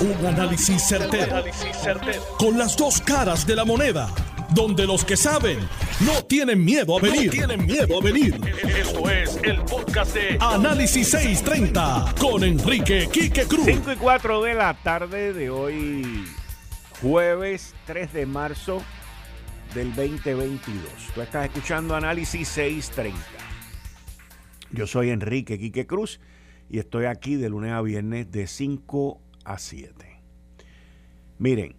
Un análisis certero, Con las dos caras de la moneda. Donde los que saben no tienen miedo a venir. tienen miedo a venir. Esto es el podcast de Análisis 630 con Enrique Quique Cruz. 5 y 4 de la tarde de hoy, jueves 3 de marzo del 2022. Tú estás escuchando Análisis 630. Yo soy Enrique Quique Cruz y estoy aquí de lunes a viernes de 5 a 7. Miren,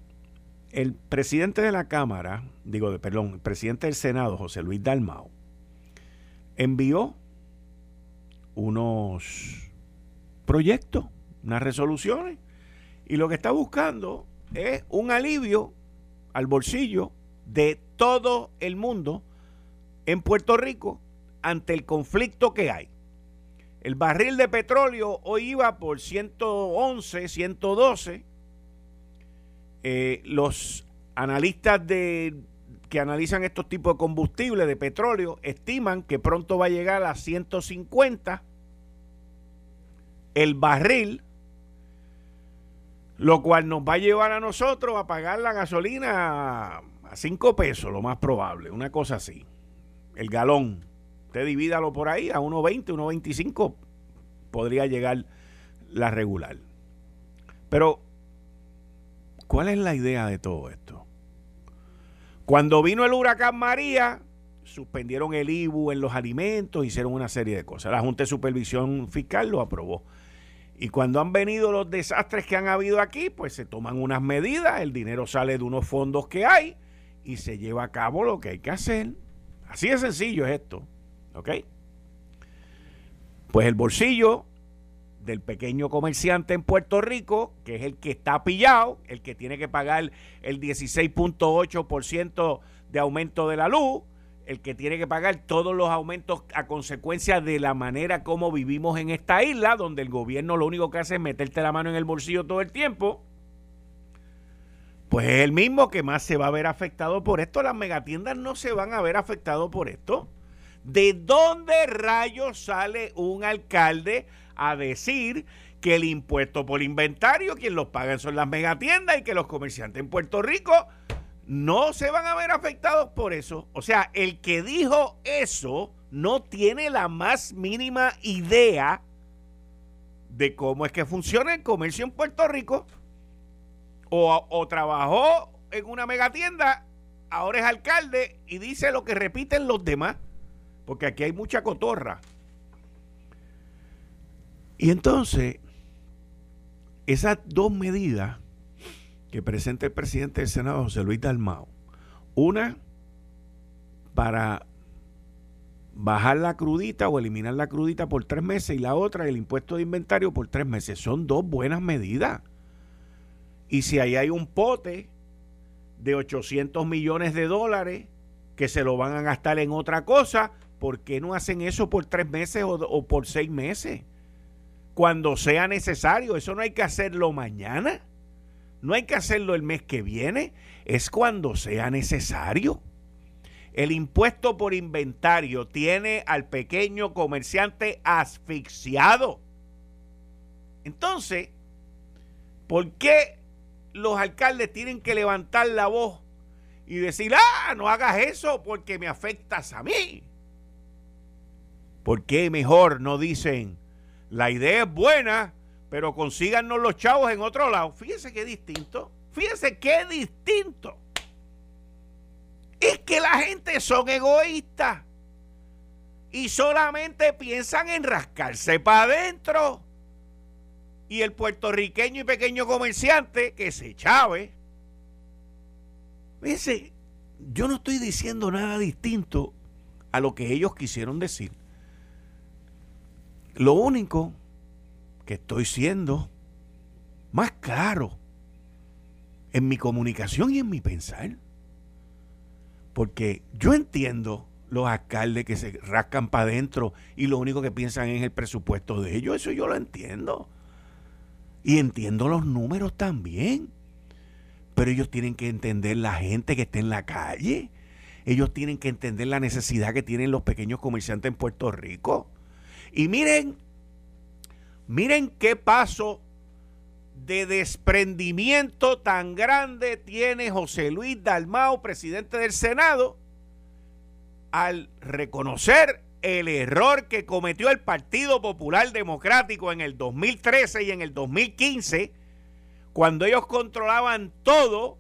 el presidente de la Cámara, digo, perdón, el presidente del Senado, José Luis Dalmao, envió unos proyectos, unas resoluciones, y lo que está buscando es un alivio al bolsillo de todo el mundo en Puerto Rico ante el conflicto que hay. El barril de petróleo hoy iba por 111, 112. Eh, los analistas que analizan estos tipos de combustible de petróleo estiman que pronto va a llegar a 150 el barril, lo cual nos va a llevar a nosotros a pagar la gasolina a 5 pesos, lo más probable, una cosa así. El galón. Usted divídalo por ahí a 1.20, 1.25 podría llegar la regular. Pero, ¿cuál es la idea de todo esto? Cuando vino el huracán María, suspendieron el IBU en los alimentos, hicieron una serie de cosas. La Junta de Supervisión Fiscal lo aprobó. Y cuando han venido los desastres que han habido aquí, pues se toman unas medidas, el dinero sale de unos fondos que hay y se lleva a cabo lo que hay que hacer. Así de sencillo es esto. ¿Ok? Pues el bolsillo del pequeño comerciante en Puerto Rico, que es el que está pillado, el que tiene que pagar el 16.8% de aumento de la luz, el que tiene que pagar todos los aumentos a consecuencia de la manera como vivimos en esta isla, donde el gobierno lo único que hace es meterte la mano en el bolsillo todo el tiempo, pues es el mismo que más se va a ver afectado por esto. Las megatiendas no se van a ver afectados por esto. ¿De dónde rayos sale un alcalde a decir que el impuesto por inventario, quien los pagan son las megatiendas y que los comerciantes en Puerto Rico no se van a ver afectados por eso? O sea, el que dijo eso no tiene la más mínima idea de cómo es que funciona el comercio en Puerto Rico. O, o trabajó en una megatienda, ahora es alcalde y dice lo que repiten los demás porque aquí hay mucha cotorra. Y entonces, esas dos medidas que presenta el presidente del Senado, José Luis Dalmao, una para bajar la crudita o eliminar la crudita por tres meses y la otra el impuesto de inventario por tres meses. Son dos buenas medidas. Y si ahí hay un pote de 800 millones de dólares que se lo van a gastar en otra cosa, ¿por qué no hacen eso por tres meses o, por seis meses? Cuando sea necesario, eso no hay que hacerlo mañana, no hay que hacerlo el mes que viene, es cuando sea necesario. El impuesto por inventario tiene al pequeño comerciante asfixiado. Entonces, ¿por qué los alcaldes tienen que levantar la voz y decir, ah, no hagas eso porque me afectas a mí? ¿Por qué mejor no dicen, la idea es buena, pero consíganos los chavos en otro lado? Fíjense qué distinto. Fíjense qué distinto. Es que la gente son egoístas y solamente piensan en rascarse para adentro. Y el puertorriqueño y pequeño comerciante que se chave. Fíjense, yo no estoy diciendo nada distinto a lo que ellos quisieron decir. Lo único que estoy siendo más claro en mi comunicación y en mi pensar. Porque yo entiendo los alcaldes que se rascan para adentro y lo único que piensan es el presupuesto de ellos. Eso yo lo entiendo. Y entiendo los números también. Pero ellos tienen que entender la gente que está en la calle. Ellos tienen que entender la necesidad que tienen los pequeños comerciantes en Puerto Rico. Y miren, miren qué paso de desprendimiento tan grande tiene José Luis Dalmao, presidente del Senado, al reconocer el error que cometió el Partido Popular Democrático en el 2013 y en el 2015, cuando ellos controlaban todo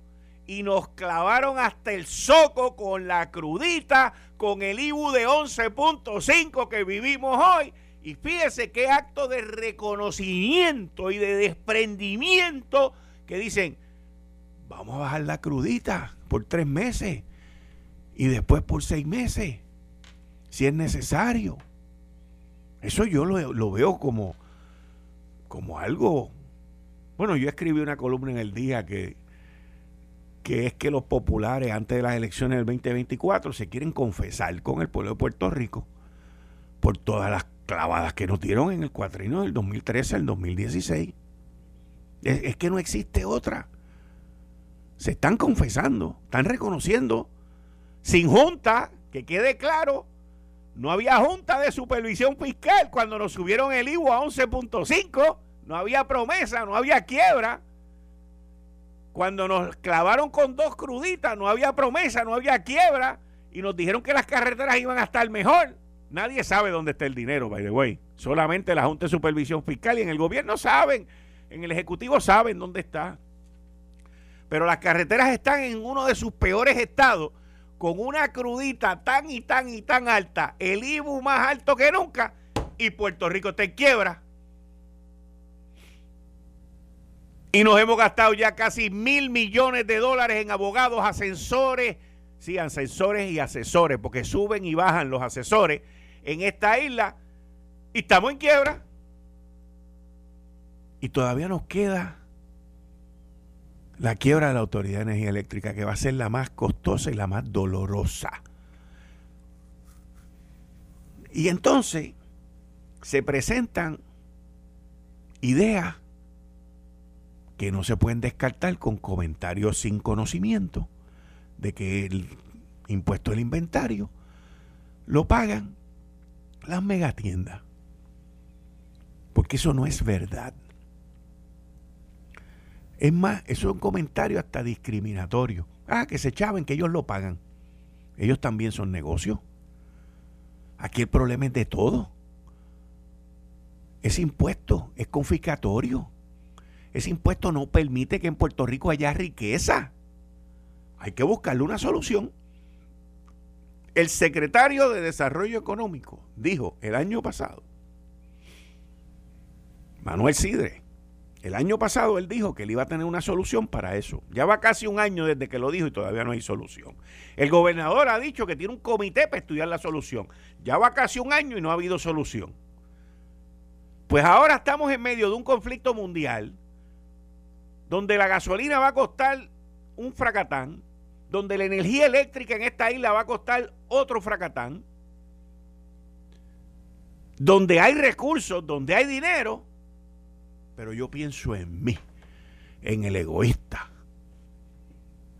y nos clavaron hasta el soco con la crudita, con el IBU de 11.5 que vivimos hoy. Y fíjese qué acto de reconocimiento y de desprendimiento que dicen, vamos a bajar la crudita por tres meses y después por seis meses, si es necesario. Eso yo lo, veo como, como algo... Bueno, yo escribí una columna en el día que que es que los populares antes de las elecciones del 2024 se quieren confesar con el pueblo de Puerto Rico por todas las clavadas que nos dieron en el cuatrino del 2013 al 2016. Es, es que no existe otra. Se están confesando, están reconociendo, sin junta, que quede claro, no había junta de supervisión fiscal cuando nos subieron el IVA a 11.5, no había promesa, no había quiebra cuando nos clavaron con dos cruditas, no había promesa, no había quiebra, y nos dijeron que las carreteras iban a estar mejor. Nadie sabe dónde está el dinero, by the way. Solamente la Junta de Supervisión Fiscal y en el gobierno saben, en el Ejecutivo saben dónde está. Pero las carreteras están en uno de sus peores estados, con una crudita tan y tan y tan alta, el IBU más alto que nunca, y Puerto Rico está en quiebra. Y nos hemos gastado ya casi mil millones de dólares en abogados, ascensores, sí, ascensores y asesores, porque suben y bajan los asesores en esta isla y estamos en quiebra. Y todavía nos queda la quiebra de la Autoridad de Energía Eléctrica, que va a ser la más costosa y la más dolorosa. Y entonces se presentan ideas que no se pueden descartar con comentarios sin conocimiento de que el impuesto del inventario lo pagan las megatiendas. Porque eso no es verdad. Es más, eso es un comentario hasta discriminatorio. Ah, que se echaban, que ellos lo pagan. Ellos también son negocios. Aquí el problema es de todo. Ese impuesto es confiscatorio. Ese impuesto no permite que en Puerto Rico haya riqueza. Hay que buscarle una solución. El secretario de Desarrollo Económico dijo el año pasado, Manuel Sidre, el año pasado él dijo que él iba a tener una solución para eso. Ya va casi un año desde que lo dijo y todavía no hay solución. El gobernador ha dicho que tiene un comité para estudiar la solución. Ya va casi un año y no ha habido solución. Pues ahora estamos en medio de un conflicto mundial donde la gasolina va a costar un fracatán, donde la energía eléctrica en esta isla va a costar otro fracatán, donde hay recursos, donde hay dinero, pero yo pienso en mí, en el egoísta.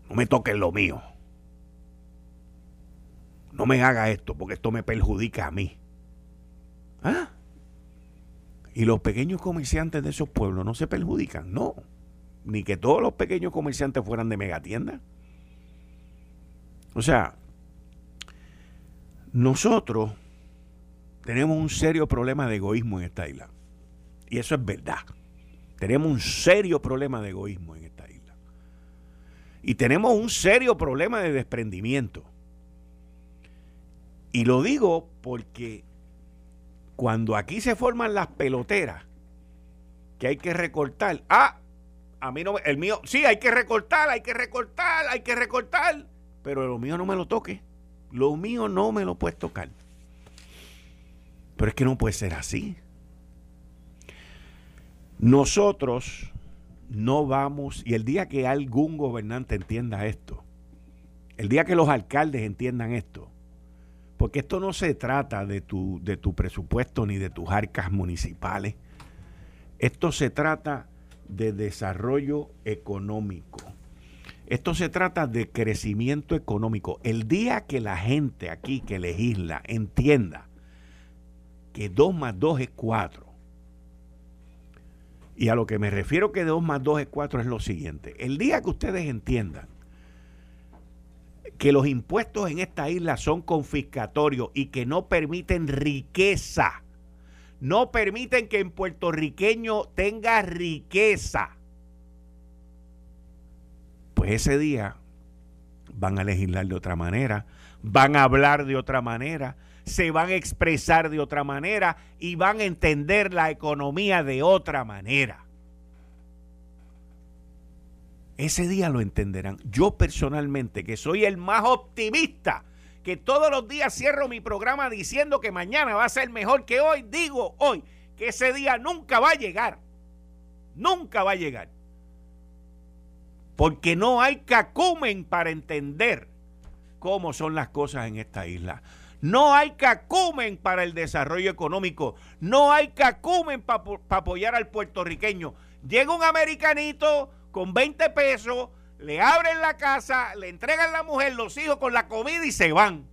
No me toques lo mío. No me haga esto porque esto me perjudica a mí. ¿Ah? Y los pequeños comerciantes de esos pueblos no se perjudican, no ni que todos los pequeños comerciantes fueran de megatiendas. O sea, nosotros tenemos un serio problema de egoísmo en esta isla. Y eso es verdad. Tenemos un serio problema de egoísmo en esta isla. Y tenemos un serio problema de desprendimiento. Y lo digo porque cuando aquí se forman las peloteras que hay que recortar, ah, a mí no, el mío, sí, hay que recortar, hay que recortar, hay que recortar, pero lo mío no me lo toque. Lo mío no me lo puedes tocar. Pero es que no puede ser así. Nosotros no vamos, y el día que algún gobernante entienda esto, el día que los alcaldes entiendan esto, porque esto no se trata de tu, de tu presupuesto ni de tus arcas municipales, esto se trata de desarrollo económico. Esto se trata de crecimiento económico. El día que la gente aquí que legisla entienda que 2 más 2 es 4 Y a lo que me refiero que 2 más 2 es 4 es lo siguiente. El día que ustedes entiendan que los impuestos en esta isla son confiscatorios y que no permiten riqueza, no permiten que en puertorriqueño tenga riqueza, pues ese día van a legislar de otra manera, van a hablar de otra manera, se van a expresar de otra manera y van a entender la economía de otra manera. Ese día lo entenderán. Yo personalmente, que soy el más optimista, que todos los días cierro mi programa diciendo que mañana va a ser mejor que hoy, digo hoy que ese día nunca va a llegar. Nunca va a llegar. Porque no hay cacumen para entender cómo son las cosas en esta isla. No hay cacumen para el desarrollo económico. No hay cacumen para apoyar al puertorriqueño. Llega un americanito con 20 pesos, le abren la casa, le entregan la mujer, los hijos con la comida y se van.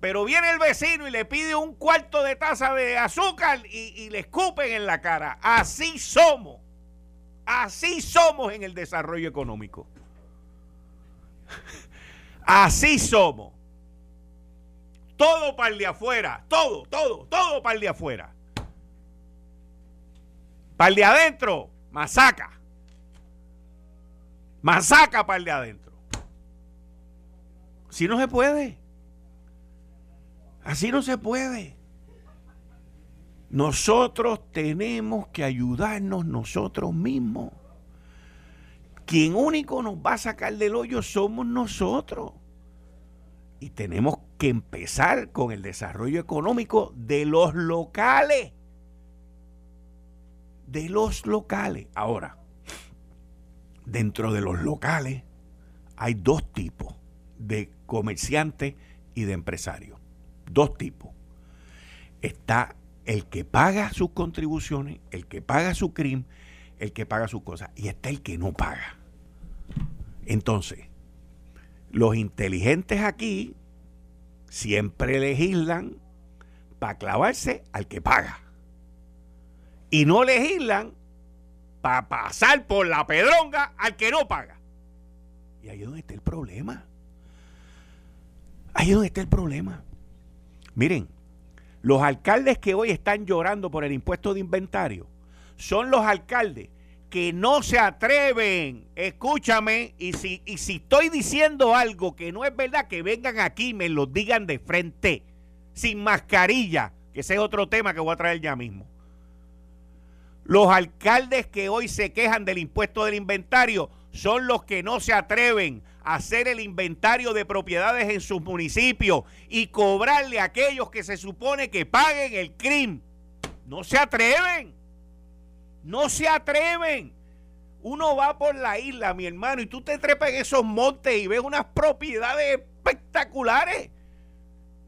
Pero viene el vecino y le pide un cuarto de taza de azúcar y, y le escupen en la cara. Así somos. Así somos en el desarrollo económico. Así somos. Todo para el de afuera. Todo, todo, todo para el de afuera. Para el de adentro, masaca. Masaca para el de adentro. Así no se puede. Así no se puede. Nosotros tenemos que ayudarnos nosotros mismos. Quien único nos va a sacar del hoyo somos nosotros. Y tenemos que empezar con el desarrollo económico de los locales. De los locales. Ahora, dentro de los locales hay dos tipos de comerciantes y de empresarios. Dos tipos. Está el que paga sus contribuciones, el que paga su crimen, el que paga sus cosas, y está el que no paga. Entonces, los inteligentes aquí siempre legislan para clavarse al que paga. Y no legislan para pasar por la pedronga al que no paga. Y ahí es donde está el problema. Ahí es donde está el problema. Miren, los alcaldes que hoy están llorando por el impuesto de inventario son los alcaldes que no se atreven, escúchame, y si, y si estoy diciendo algo que no es verdad, que vengan aquí y me lo digan de frente, sin mascarilla, que ese es otro tema que voy a traer ya mismo. Los alcaldes que hoy se quejan del impuesto del inventario son los que no se atreven hacer el inventario de propiedades en sus municipios y cobrarle a aquellos que se supone que paguen el crimen. No se atreven. No se atreven. Uno va por la isla, mi hermano, y tú te trepas en esos montes y ves unas propiedades espectaculares.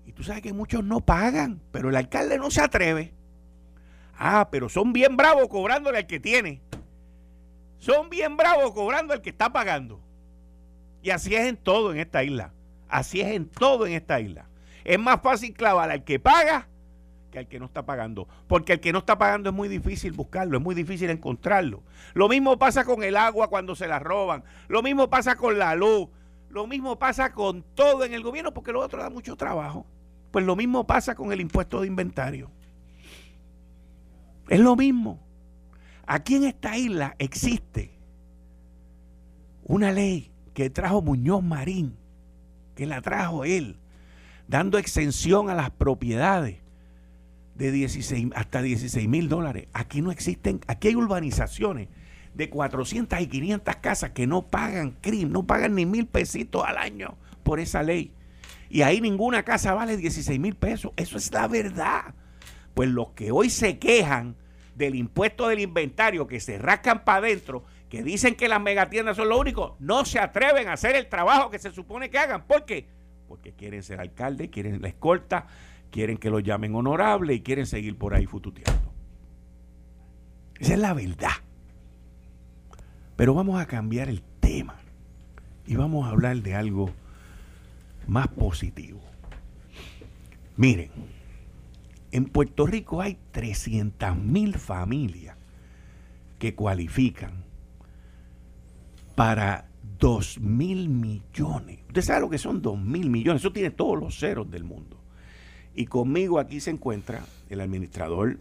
Y tú sabes que muchos no pagan, pero el alcalde no se atreve. Ah, pero son bien bravos cobrándole al que tiene. Son bien bravos cobrando al que está pagando. Y así es en todo en esta isla. Así es en todo en esta isla. Es más fácil clavar al que paga que al que no está pagando. Porque el que no está pagando es muy difícil buscarlo, es muy difícil encontrarlo. Lo mismo pasa con el agua cuando se la roban. Lo mismo pasa con la luz. Lo mismo pasa con todo en el gobierno porque lo otro da mucho trabajo. Pues lo mismo pasa con el impuesto de inventario. Es lo mismo. Aquí en esta isla existe una ley que trajo Muñoz Marín, que la trajo él, dando exención a las propiedades de 16, hasta 16 mil dólares. Aquí no existen, aquí hay urbanizaciones de 400 y 500 casas que no pagan crimen, no pagan ni mil pesitos al año por esa ley. Y ahí ninguna casa vale 16 mil pesos. Eso es la verdad. Pues los que hoy se quejan del impuesto del inventario, que se rascan para adentro, que dicen que las megatiendas son lo único, no se atreven a hacer el trabajo que se supone que hagan. ¿Por qué? Porque quieren ser alcalde, quieren la escolta, quieren que lo llamen honorable y quieren seguir por ahí fututeando. Esa es la verdad. Pero vamos a cambiar el tema y vamos a hablar de algo más positivo. Miren, en Puerto Rico hay 300 mil familias que cualifican para 2 mil millones. Usted sabe lo que son 2 mil millones. Eso tiene todos los ceros del mundo. Y conmigo aquí se encuentra el administrador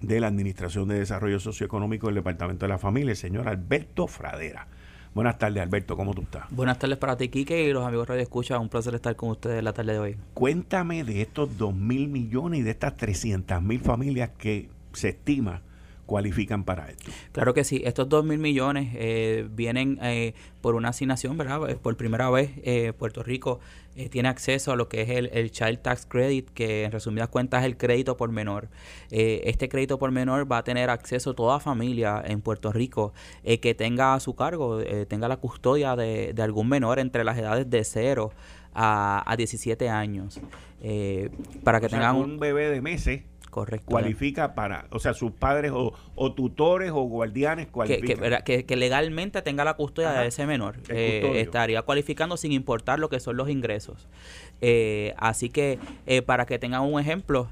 de la Administración de Desarrollo Socioeconómico del Departamento de la Familia, el señor Alberto Fradera. Buenas tardes, Alberto, ¿cómo tú estás? Buenas tardes para ti, Quique, y los amigos Radio Escucha. Un placer estar con ustedes la tarde de hoy. Cuéntame de estos 2 mil millones y de estas 300 mil familias que se estima cualifican para esto. Claro que sí, estos 2 mil millones eh, vienen eh, por una asignación, ¿verdad? Eh, por primera vez Puerto Rico tiene acceso a lo que es el, Child Tax Credit, que en resumidas cuentas es el crédito por menor. este crédito por menor va a tener acceso toda familia en Puerto Rico que tenga a su cargo, tenga la custodia de, algún menor entre las edades de 0 a, a 17 años. para que tengan un bebé de meses Correcto. Cualifica para, o sea, sus padres o, tutores o guardianes cualifican. Que, que, legalmente tenga la custodia de ese menor. Eh, estaría cualificando sin importar lo que son los ingresos. Eh, así que, eh, para que tengan un ejemplo,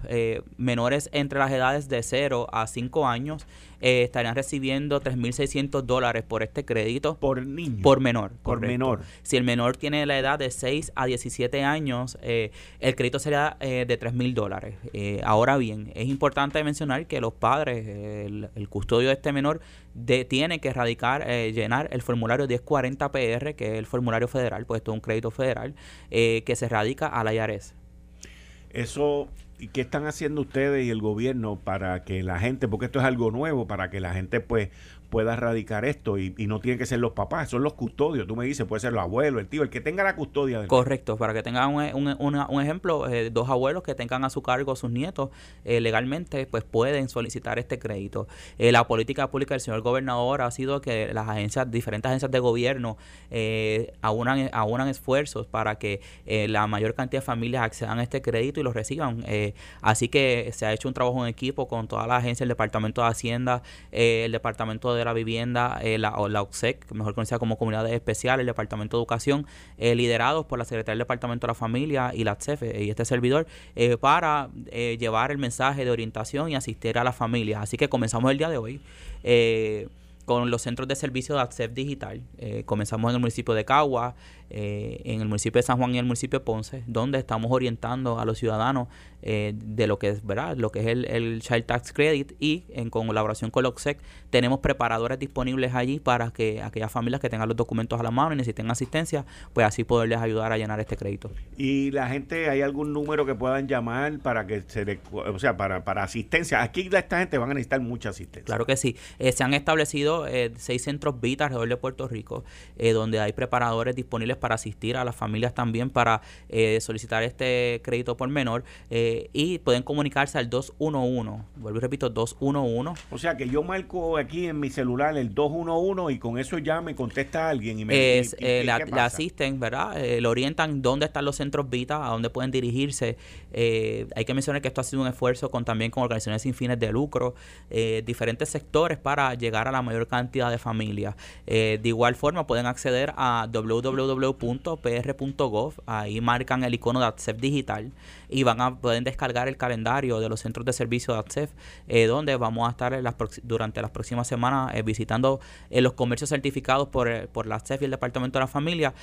menores entre las edades de 0 a 5 años eh, estarían recibiendo 3.600 dólares por este crédito. Por niño. Por menor. Por menor. Si el menor tiene la edad de 6 a 17 años, eh, el crédito sería eh, de 3.000 dólares. Eh, ahora bien, es importante mencionar que los padres, el, custodio de este menor, de, tiene que radicar, llenar el formulario 1040 PR, que es el formulario federal, pues esto es un crédito federal, que se radica a la IARES. Eso ¿Y qué están haciendo ustedes y el gobierno para que la gente, porque esto es algo nuevo, para que la gente pues pueda erradicar esto y, no tienen que ser los papás, son los custodios. Tú me dices, puede ser los abuelos, el tío, el que tenga la custodia. Correcto, para que tengan un, ejemplo, eh, dos abuelos que tengan a su cargo sus nietos eh, legalmente, pues pueden solicitar este crédito. Eh, la política pública del señor gobernador ha sido que las agencias, diferentes agencias de gobierno, aunan, aunan esfuerzos para que la mayor cantidad de familias accedan a este crédito y lo reciban. así que se ha hecho un trabajo en equipo con todas las agencias, el Departamento de Hacienda, el Departamento de de la Vivienda, eh, la, o la OXEC, mejor conocida como Comunidades Especiales, el Departamento de Educación, eh, liderados por la Secretaría del Departamento de la Familia y la CEF y este servidor, eh, para llevar el mensaje de orientación y asistir a las familias. Así que comenzamos el día de hoy con los centros de servicio de ACCEP Digital. comenzamos en el municipio de Cagua, en el municipio de San Juan y el municipio de Ponce, donde estamos orientando a los ciudadanos eh, de lo que es verdad lo que es el, Child Tax Credit y en colaboración con OXEC tenemos preparadores disponibles allí para que aquellas familias que tengan los documentos a la mano y necesiten asistencia pues así poderles ayudar a llenar este crédito. Y la gente hay algún número que puedan llamar para que se le, o sea para, para asistencia aquí esta gente van a necesitar mucha asistencia. Claro que sí. Eh, se han establecido eh, seis centros VITA alrededor de Puerto Rico donde hay preparadores disponibles para asistir a las familias también para solicitar este crédito por menor eh, y pueden comunicarse al 211. Vuelvo y repito, 211. O sea que yo marco aquí en mi celular el 211 y con eso ya me contesta alguien y me es, eh, le, asisten, ¿verdad? Eh, le orientan dónde están los centros Vita, a dónde pueden dirigirse. Eh, hay que mencionar que esto ha sido un esfuerzo con también con organizaciones sin fines de lucro, diferentes sectores para llegar a la mayor cantidad de familias. de igual forma pueden acceder a www.pr.gov, ahí marcan el icono de Accept Digital y van a poder descargar el calendario de los centros de servicio de ACCEF, eh, donde vamos a estar durante las próximas semanas eh, visitando eh, los comercios certificados por, por la ACCEF y el Departamento de la Familia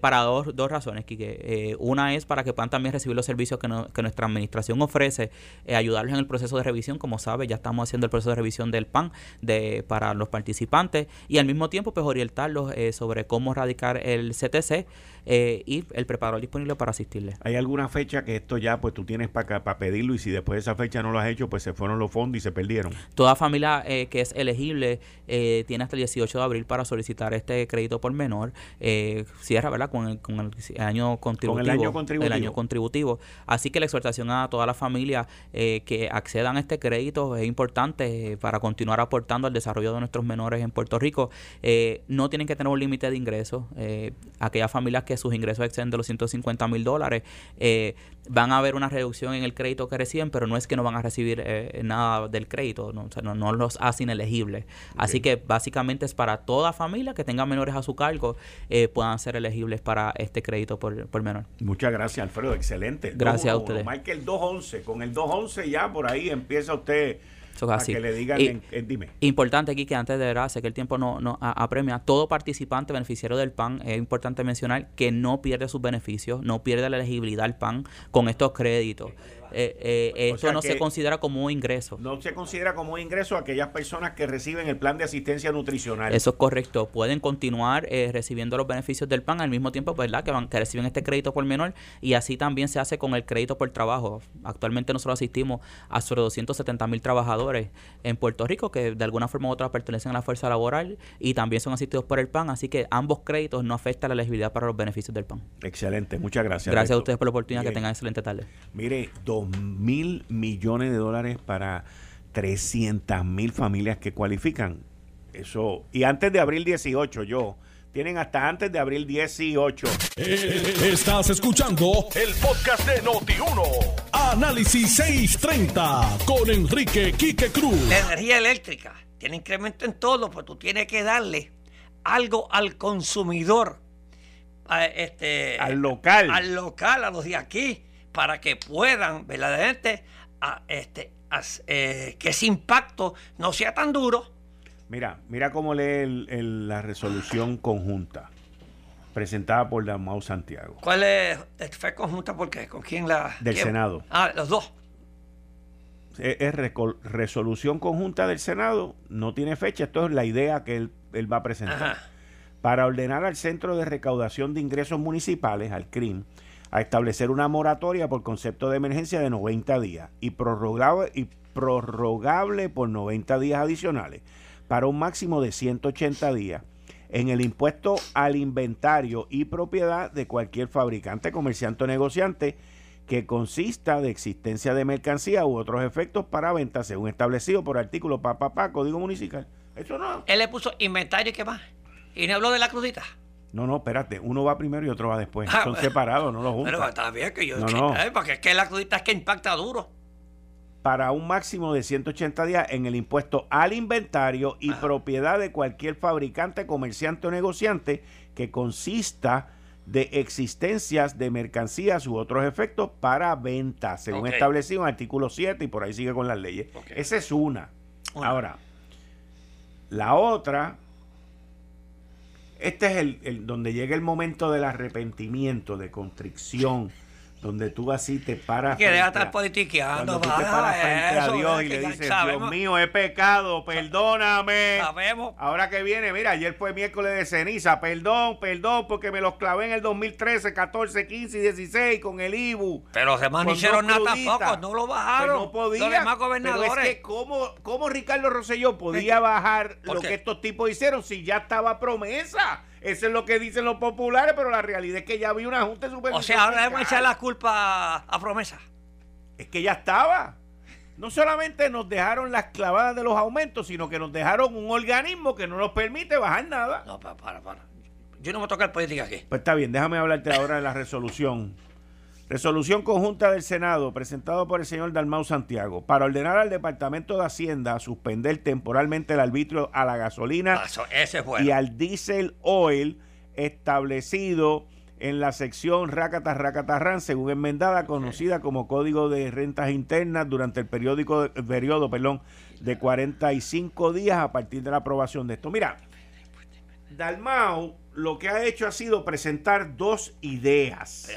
para dos, dos razones, que una es para que puedan también recibir los servicios que, que nuestra administración ofrece, ayudarlos en el proceso de revisión, como sabe, ya estamos haciendo el proceso de revisión del PAN de, para los participantes y al mismo tiempo pues orientarlos sobre cómo radicar el CTC y el preparador disponible para asistirles. ¿Hay alguna fecha que esto ya pues tú tienes para pedirlo y si después de esa fecha no lo has hecho, pues se fueron los fondos y se perdieron. Toda familia eh, que es elegible eh, tiene hasta el 18 de abril para solicitar este crédito por menor. Eh, cierra, ¿verdad? Con el, con el año contributivo. el año contributivo. El año contributivo. Así que la exhortación a toda la familia que accedan a este crédito es importante para continuar aportando al desarrollo de nuestros menores en Puerto Rico. no tienen que tener un límite de ingresos. aquellas familias que sus ingresos exceden de los 150 mil dólares van a haber una reducción en el crédito que reciben, pero no es que no van a recibir eh, nada del crédito, no, no, los hacen elegibles. Así que básicamente es para toda familia que tenga menores a su cargo, eh, puedan ser elegibles para este crédito por, por menor. Muchas gracias, Alfredo, excelente. Gracias a ustedes. Michael 211, con el 211 ya por ahí empieza usted para que le digan, en, dime. Importante aquí que antes de verdad, sé que el tiempo no, no apremia, todo participante beneficiario del PAN, es importante mencionar que no pierde sus beneficios, no pierde la elegibilidad al PAN con estos créditos. Eh, eh, esto no se considera como un ingreso. No se considera como un ingreso a aquellas personas que reciben el plan de asistencia nutricional. Eso es correcto. Pueden continuar eh, recibiendo los beneficios del PAN al mismo tiempo, ¿verdad? Que, van, que reciben este crédito por menor y así también se hace con el crédito por trabajo. Actualmente nosotros asistimos a sobre 270 mil trabajadores en Puerto Rico que de alguna forma u otra pertenecen a la fuerza laboral y también son asistidos por el PAN, así que ambos créditos no afectan la elegibilidad para los beneficios del PAN. Excelente, muchas gracias. Gracias a ustedes por la oportunidad, que tengan excelente tarde. Mire, dos mil millones de dólares para 300 mil familias que cualifican. Eso, y antes de abril 18, yo, tienen hasta antes de abril 18. Eh, estás escuchando el podcast de Noti1. Análisis 630 con Enrique Quique Cruz. La energía eléctrica tiene incremento en todo, pues tú tienes que darle algo al consumidor. este, al local. Al local, a los de aquí para que puedan verdaderamente a, este, eh, que ese impacto no sea tan duro. Mira, mira cómo lee la resolución conjunta presentada por Dalmau Santiago. ¿Cuál es? ¿Fue conjunta por qué? ¿Con quién la...? Del Senado. Ah, los dos. Es, resolución conjunta del Senado, no tiene fecha, esto es la idea que él, él va a presentar. Para ordenar al Centro de Recaudación de Ingresos Municipales, al CRIM, a establecer una moratoria por concepto de emergencia de 90 días y prorrogable, y prorrogable por 90 días adicionales para un máximo de 180 días en el impuesto al inventario y propiedad de cualquier fabricante, comerciante o negociante que consista de existencia de mercancía u otros efectos para venta según establecido por artículo papá, código municipal. Eso no. Él le puso inventario y qué más. Y no habló de la crudita. No, no, espérate, uno va primero y otro va después. Ah, Son separados, no los juntan. Pero está bien que yo... No, porque es que la crudita es que impacta duro. Para un máximo de 180 días en el impuesto al inventario y propiedad de cualquier fabricante, comerciante o negociante que consista de existencias de mercancías u otros efectos para venta, según establecido en el artículo 7 y por ahí sigue con las leyes. Esa es una. Ahora, la otra este es el, el, donde llega el momento del arrepentimiento, de constricción, donde tú así te paras. Que deja estar politiqueando, cuando tú te paras frente a Dios y le dices, Dios mío, he pecado, perdóname. Sabemos. Ahora que viene, mira, ayer fue miércoles de ceniza, perdón, perdón, porque me los clavé en el 2013, 14, 15 y 16 con el IBU. Pero no hicieron nada tampoco, no lo bajaron. no podía. Los demás gobernadores. Pero es que, ¿cómo, cómo Ricardo Rosselló podía bajar lo que estos tipos hicieron si ya estaba promesa? Eso es lo que dicen los populares, pero la realidad es que ya había una junta de supervisión. O sea, ahora debemos echar la culpa a promesa. Es que ya estaba. No solamente nos dejaron las clavadas de los aumentos, sino que nos dejaron un organismo que no nos permite bajar nada. No, para, para, para. Yo no me toca el política aquí. Pues está bien, déjame hablarte ahora de la resolución Resolución conjunta del Senado presentado por el señor Dalmau Santiago para ordenar al Departamento de Hacienda a suspender temporalmente el arbitrio a la gasolina ah, y al diésel oil establecido en la sección Racata Racatarran, según enmendada, conocida como Código de Rentas Internas durante el periódico, periodo perdón, de 45 días a partir de la aprobación de esto. Mira, Dalmau lo que ha hecho ha sido presentar dos ideas.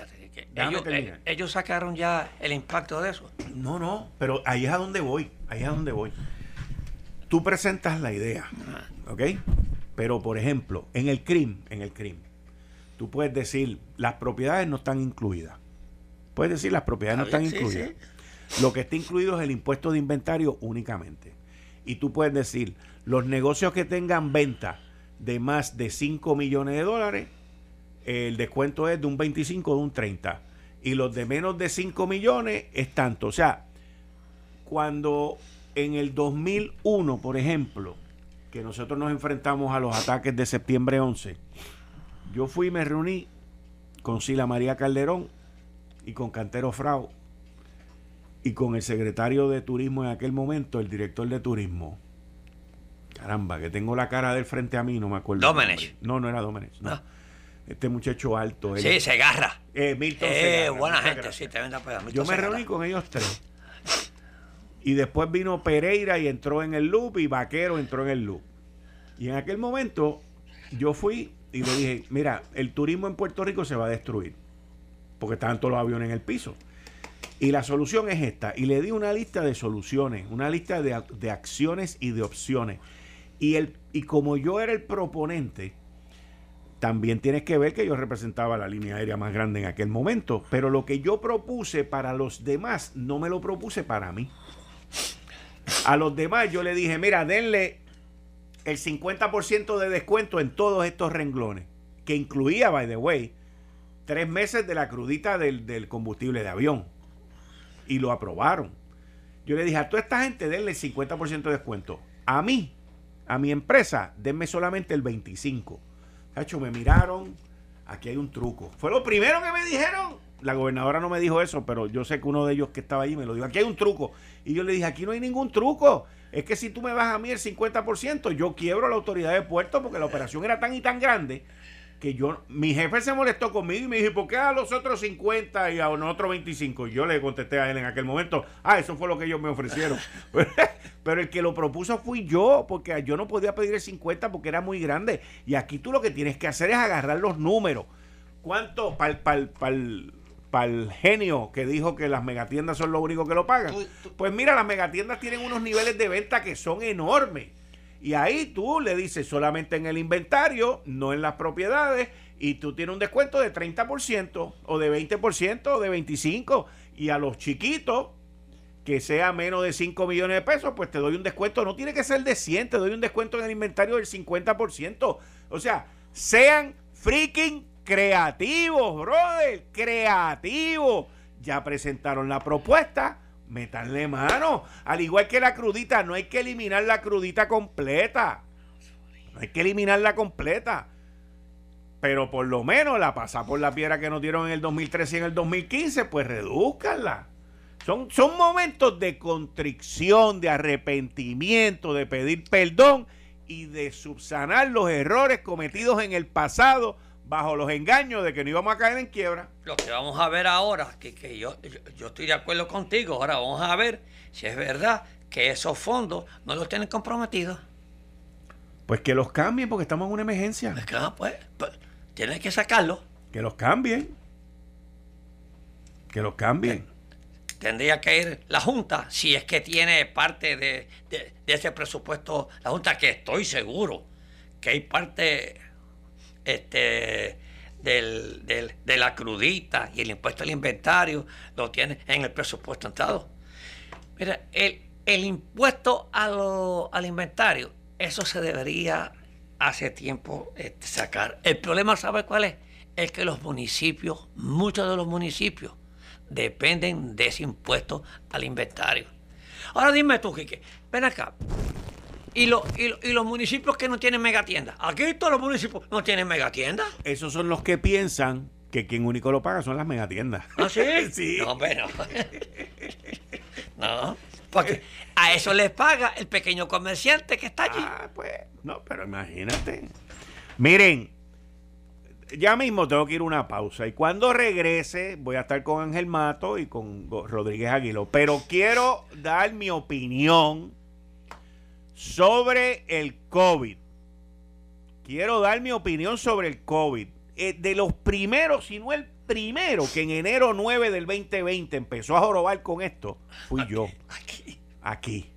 Eh, ellos, sacaron ya el impacto de eso. No, no, pero ahí es a donde voy, ahí es a donde voy. Tú presentas la idea, ¿ok? Pero, por ejemplo, en el crimen, en el crimen, tú puedes decir, las propiedades no están incluidas. Puedes decir, las propiedades no están incluidas. Lo que está incluido es el impuesto de inventario únicamente. Y tú puedes decir, los negocios que tengan venta de más de 5 millones de dólares el descuento es de un 25 o de un 30. Y los de menos de 5 millones es tanto. O sea, cuando en el 2001, por ejemplo, que nosotros nos enfrentamos a los ataques de septiembre 11, yo fui y me reuní con Sila María Calderón y con Cantero Frau y con el secretario de turismo en aquel momento, el director de turismo. Caramba, que tengo la cara del frente a mí, no me acuerdo. Domenech. No, no era Domenech. No. Ah este muchacho alto. sí, se agarra. Eh, Milton eh, buena gente, sí, te Yo me reuní con ellos tres. Y después vino Pereira y entró en el loop y Vaquero entró en el loop. Y en aquel momento yo fui y le dije, mira, el turismo en Puerto Rico se va a destruir. Porque estaban todos los aviones en el piso. Y la solución es esta. Y le di una lista de soluciones, una lista de, de acciones y de opciones. Y, el, y como yo era el proponente, también tienes que ver que yo representaba la línea aérea más grande en aquel momento. Pero lo que yo propuse para los demás, no me lo propuse para mí. A los demás yo le dije, mira, denle el 50% de descuento en todos estos renglones, que incluía, by the way, tres meses de la crudita del, combustible de avión. Y lo aprobaron. Yo le dije a toda esta gente, denle el 50% de descuento. A mí, a mi empresa, denme solamente el 25%. Hacho, me miraron, aquí hay un truco. Fue lo primero que me dijeron. La gobernadora no me dijo eso, pero yo sé que uno de ellos que estaba ahí me lo dijo. Aquí hay un truco. Y yo le dije, aquí no hay ningún truco. Es que si tú me vas a mí el 50%, yo quiebro la autoridad de puerto porque la operación era tan y tan grande que yo, mi jefe se molestó conmigo y me dijo, ¿por qué a los otros 50 y a nosotros 25? Y yo le contesté a él en aquel momento, ah, eso fue lo que ellos me ofrecieron. Pero el que lo propuso fui yo, porque yo no podía pedir el 50 porque era muy grande. Y aquí tú lo que tienes que hacer es agarrar los números. ¿Cuánto para el genio que dijo que las megatiendas son lo único que lo pagan? Pues mira, las megatiendas tienen unos niveles de venta que son enormes. Y ahí tú le dices solamente en el inventario, no en las propiedades, y tú tienes un descuento de 30% o de 20% o de 25%. Y a los chiquitos, que sea menos de 5 millones de pesos, pues te doy un descuento. No tiene que ser de 100, te doy un descuento en el inventario del 50%. O sea, sean freaking creativos, brother, creativos. Ya presentaron la propuesta Metanle mano. Al igual que la crudita, no hay que eliminar la crudita completa. No hay que eliminarla completa. Pero por lo menos la pasa por la piedra que nos dieron en el 2013 y en el 2015, pues reduzcanla. Son, son momentos de contrición, de arrepentimiento, de pedir perdón y de subsanar los errores cometidos en el pasado bajo los engaños de que no íbamos a caer en quiebra. Lo que vamos a ver ahora, que, que yo, yo, estoy de acuerdo contigo, ahora vamos a ver si es verdad que esos fondos no los tienen comprometidos. Pues que los cambien porque estamos en una emergencia. Pues, pues, pues tienes que sacarlos. Que los cambien. Que los cambien. Tendría que ir la Junta, si es que tiene parte de, de ese presupuesto, la Junta, que estoy seguro que hay parte este, del, de la crudita y el impuesto al inventario lo tiene en el presupuesto entrado. Mira, el, el impuesto al inventario, eso se debería hace tiempo este, sacar. El problema, ¿sabe cuál es? Es que los municipios, muchos de los municipios, dependen de ese impuesto al inventario. Ahora dime tú, Quique, ven acá. ¿Y, y, los municipios que no tienen megatiendas. Aquí todos los municipios no tienen megatiendas. Esos son los que piensan que quien único lo paga son las megatiendas. ¿Ah, sí? sí. No, bueno. no, porque a eso les paga el pequeño comerciante que está allí. Ah, pues, no, pero imagínate. Miren, ya mismo tengo que ir a una pausa y cuando regrese voy a estar con Ángel Mato y con Rodríguez Aguilo. Pero quiero dar mi opinión sobre el COVID. Quiero dar mi opinión sobre el COVID. Eh, de los primeros, si no el primero que en enero 9 del 2020 empezó a jorobar con esto, fui yo. Aquí. Aquí.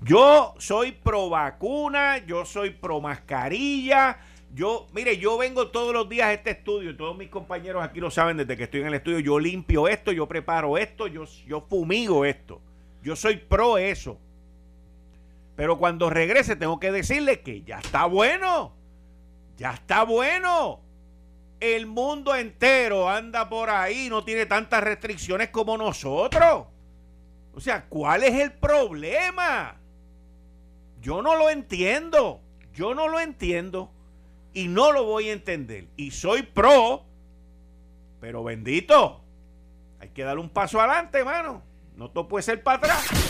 Yo soy pro vacuna, yo soy pro mascarilla. Yo, mire, yo vengo todos los días a este estudio, todos mis compañeros aquí lo saben desde que estoy en el estudio, yo limpio esto, yo preparo esto, yo, yo fumigo esto. Yo soy pro eso. Pero cuando regrese tengo que decirle que ya está bueno. Ya está bueno. El mundo entero anda por ahí, no tiene tantas restricciones como nosotros. O sea, ¿cuál es el problema? Yo no lo entiendo. Yo no lo entiendo. Y no lo voy a entender. Y soy pro. Pero bendito. Hay que dar un paso adelante, hermano. No todo puede ser para atrás.